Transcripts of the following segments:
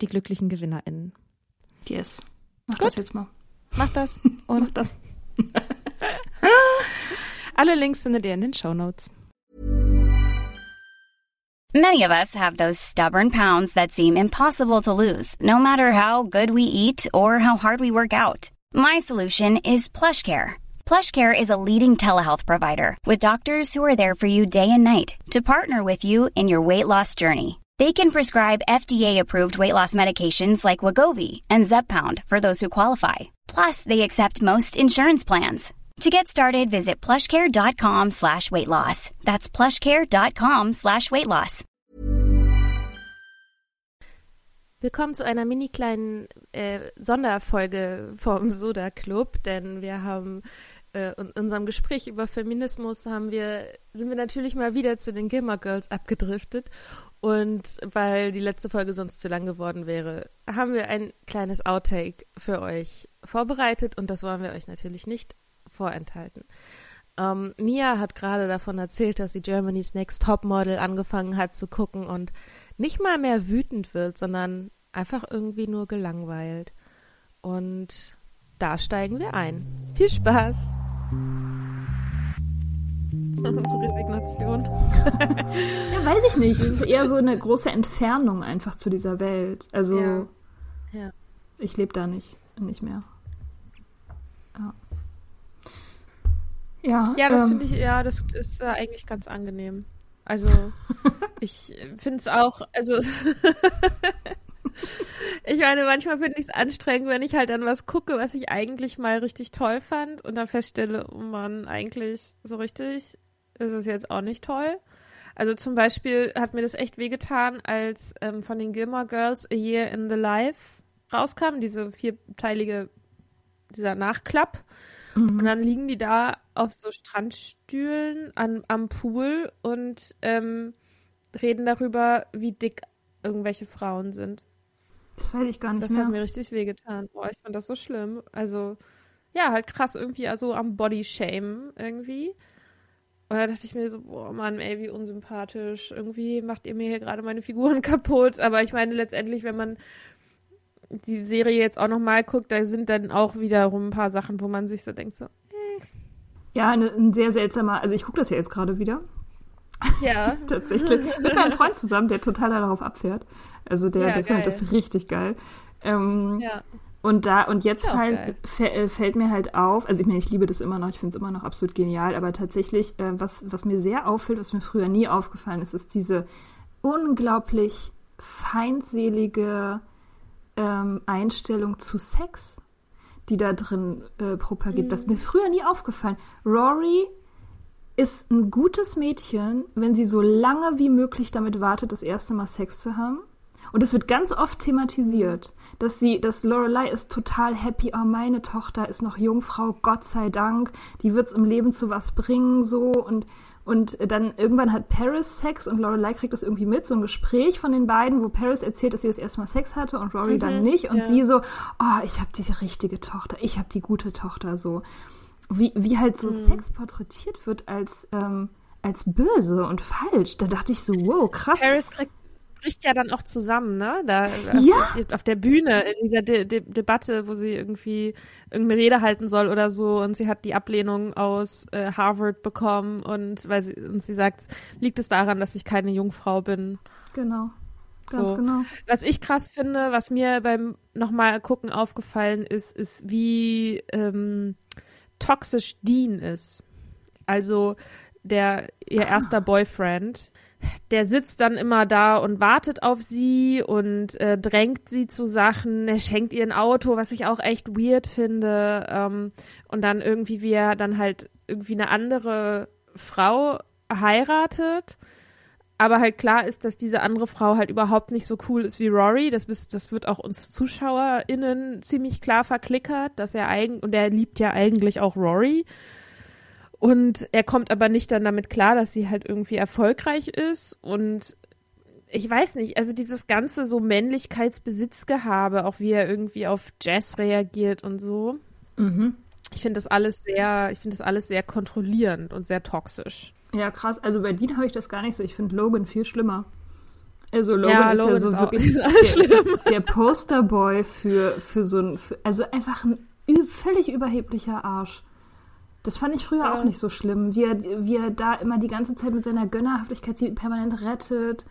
die glücklichen GewinnerInnen. Yes. Mach Gut. das jetzt mal. Mach das. Und Mach das. Alle Links findet ihr in den Show Notes. Many of us have those stubborn pounds that seem impossible to lose, no matter how good we eat or how hard we work out. My solution is PlushCare. PlushCare is a leading telehealth provider with doctors who are there for you day and night to partner with you in your weight loss journey. They can prescribe FDA-approved weight loss medications like Wagovi and Zepbound for those who qualify. Plus, they accept most insurance plans. To get started, visit plushcare.com slash weight loss. That's plushcare.com slash weight loss. Willkommen zu einer mini kleinen äh, Sonderfolge vom Soda Club, denn wir haben äh, in unserem Gespräch über Feminismus haben wir, sind wir natürlich mal wieder zu den Gilmore Girls abgedriftet und weil die letzte Folge sonst zu lang geworden wäre, haben wir ein kleines Outtake für euch vorbereitet und das wollen wir euch natürlich nicht vorenthalten. Ähm, Mia hat gerade davon erzählt, dass sie Germany's Next Top Model angefangen hat zu gucken und nicht mal mehr wütend wird, sondern einfach irgendwie nur gelangweilt. Und da steigen wir ein. Viel Spaß! Unsere Resignation. ja, weiß ich nicht. Es ist eher so eine große Entfernung einfach zu dieser Welt. Also, ja. ja. ich lebe da nicht, nicht mehr. Ja. Ja, ja das ähm, finde ich, ja, das ist äh, eigentlich ganz angenehm. Also, ich finde es auch, also, ich meine, manchmal finde ich es anstrengend, wenn ich halt an was gucke, was ich eigentlich mal richtig toll fand und dann feststelle, oh Mann, eigentlich so richtig ist es jetzt auch nicht toll. Also zum Beispiel hat mir das echt wehgetan, als ähm, von den Gilmore Girls A Year in the Life rauskam, diese vierteilige, dieser Nachklapp. Mhm. Und dann liegen die da auf so Strandstühlen an, am Pool und ähm, reden darüber, wie dick irgendwelche Frauen sind. Das weiß ich gar nicht das mehr. Hat mir richtig wehgetan. Boah, ich fand das so schlimm. Also, ja, halt krass irgendwie, also am Body-Shame irgendwie. Und da dachte ich mir so, boah, Mann, ey, wie unsympathisch. Irgendwie macht ihr mir hier gerade meine Figuren kaputt. Aber ich meine, letztendlich, wenn man die Serie jetzt auch nochmal guckt, da sind dann auch wiederum ein paar Sachen, wo man sich so denkt, so, äh. Ja, eine, ein sehr seltsamer, also ich gucke das ja jetzt gerade wieder. Ja. Tatsächlich. Mit meinem Freund zusammen, der total darauf abfährt. Also der, ja, der findet das richtig geil. Ähm, ja. Und da, und jetzt äh, fällt mir halt auf, also ich meine, ich liebe das immer noch, ich finde es immer noch absolut genial, aber tatsächlich, äh, was, was mir sehr auffällt, was mir früher nie aufgefallen ist, ist diese unglaublich feindselige ähm, Einstellung zu Sex, die da drin äh, propagiert. Mhm. Das ist mir früher nie aufgefallen. Rory ist ein gutes Mädchen, wenn sie so lange wie möglich damit wartet, das erste Mal Sex zu haben. Und es wird ganz oft thematisiert, dass sie, dass Lorelei ist total happy, oh, meine Tochter ist noch Jungfrau, Gott sei Dank, die wird es im Leben zu was bringen, so und Und dann irgendwann hat Paris Sex und Lorelei kriegt das irgendwie mit, so ein Gespräch von den beiden, wo Paris erzählt, dass sie das erste Mal Sex hatte und Rory mhm, dann nicht. Und ja. sie so, oh, ich habe die richtige Tochter, ich habe die gute Tochter, so. Wie, wie halt so mhm. Sex porträtiert wird als, ähm, als böse und falsch. Da dachte ich so, wow, krass. Paris kriegt bricht ja dann auch zusammen, ne? Da ja. auf, auf der Bühne in dieser De De Debatte, wo sie irgendwie irgendeine Rede halten soll oder so und sie hat die Ablehnung aus äh, Harvard bekommen und weil sie und sie sagt, liegt es daran, dass ich keine Jungfrau bin. Genau. Ganz so. genau. Was ich krass finde, was mir beim nochmal gucken aufgefallen ist, ist, wie ähm, toxisch Dean ist. Also der ihr ah. erster Boyfriend der sitzt dann immer da und wartet auf sie und äh, drängt sie zu Sachen. Er schenkt ihr ein Auto, was ich auch echt weird finde. Ähm, und dann irgendwie, wie er dann halt irgendwie eine andere Frau heiratet. Aber halt klar ist, dass diese andere Frau halt überhaupt nicht so cool ist wie Rory. Das, das wird auch uns ZuschauerInnen ziemlich klar verklickert, dass er eigen und er liebt ja eigentlich auch Rory. Und er kommt aber nicht dann damit klar, dass sie halt irgendwie erfolgreich ist. Und ich weiß nicht, also dieses ganze so Männlichkeitsbesitzgehabe, auch wie er irgendwie auf Jazz reagiert und so. Mhm. Ich finde das alles sehr, ich finde das alles sehr kontrollierend und sehr toxisch. Ja, krass. Also bei Dean habe ich das gar nicht so. Ich finde Logan viel schlimmer. Also Logan ja, ist Logan ja so ist wirklich der, der, Posterboy für, für so ein, für, also einfach ein völlig überheblicher Arsch. Das fand ich früher ja. auch nicht so schlimm, wie er, wie er da immer die ganze Zeit mit seiner Gönnerhaftigkeit sie permanent rettet,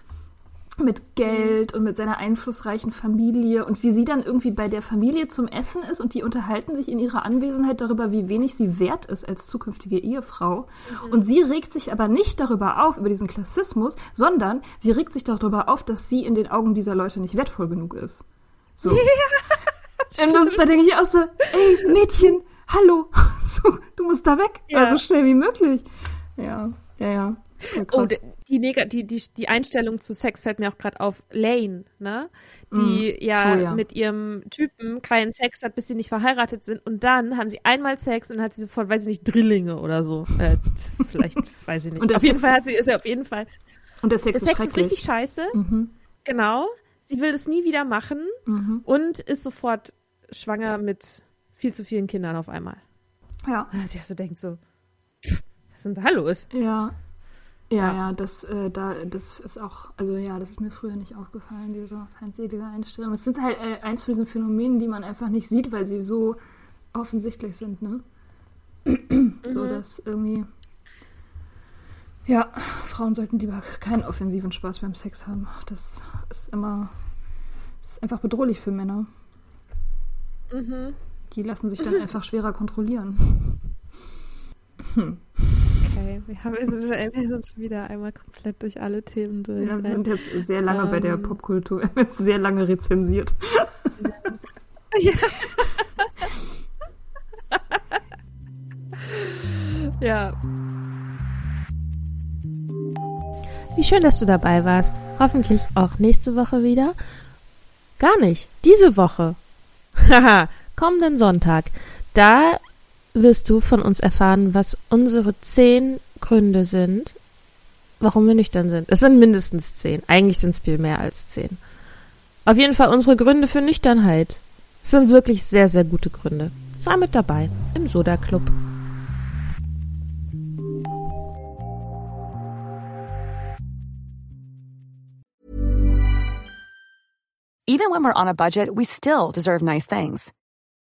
mit Geld und mit seiner einflussreichen Familie und wie sie dann irgendwie bei der Familie zum Essen ist und die unterhalten sich in ihrer Anwesenheit darüber, wie wenig sie wert ist als zukünftige Ehefrau. Mhm. Und sie regt sich aber nicht darüber auf, über diesen Klassismus, sondern sie regt sich darüber auf, dass sie in den Augen dieser Leute nicht wertvoll genug ist. So. Ja, und das, da denke ich auch so, ey, Mädchen, hallo, so, du musst da weg, ja. also schnell wie möglich. Ja, ja, ja. Oh, die, die, die, die, die Einstellung zu Sex fällt mir auch gerade auf. Lane, ne? Die mm. ja, oh, ja, mit ihrem Typen keinen Sex hat, bis sie nicht verheiratet sind. Und dann haben sie einmal Sex und hat sie sofort, weiß ich nicht, Drillinge oder so. Äh, vielleicht, weiß ich nicht. Und auf Sex jeden Fall hat sie, ist ja auf jeden Fall. Und der Sex, der Sex ist, ist richtig scheiße. Mhm. Genau. Sie will das nie wieder machen mhm. und ist sofort schwanger mit viel zu vielen Kindern auf einmal. Ja. Und sich auch so denkt so, was ist denn da los? Ja. Ja, ja, ja das, äh, da, das ist auch, also ja, das ist mir früher nicht aufgefallen, diese feindselige Einstellung. Es sind halt äh, eins von diesen Phänomenen, die man einfach nicht sieht, weil sie so offensichtlich sind, ne? mhm. So, dass irgendwie, ja, Frauen sollten lieber keinen offensiven Spaß beim Sex haben. Das ist immer, das ist einfach bedrohlich für Männer. Mhm. Die lassen sich dann einfach schwerer kontrollieren. Hm. Okay, wir, haben, wir, sind, wir sind schon wieder einmal komplett durch alle Themen durch. Ja, wir sind jetzt sehr lange ähm, bei der ähm. Popkultur, wir haben jetzt sehr lange rezensiert. Ja. ja. Wie schön, dass du dabei warst. Hoffentlich auch nächste Woche wieder. Gar nicht. Diese Woche. Haha kommenden Sonntag. Da wirst du von uns erfahren, was unsere zehn Gründe sind, warum wir nüchtern sind. Es sind mindestens zehn. Eigentlich sind es viel mehr als zehn. Auf jeden Fall unsere Gründe für Nüchternheit. Sind wirklich sehr, sehr gute Gründe. Sei mit dabei im Soda Club. Even when we're on a budget, we still deserve nice things.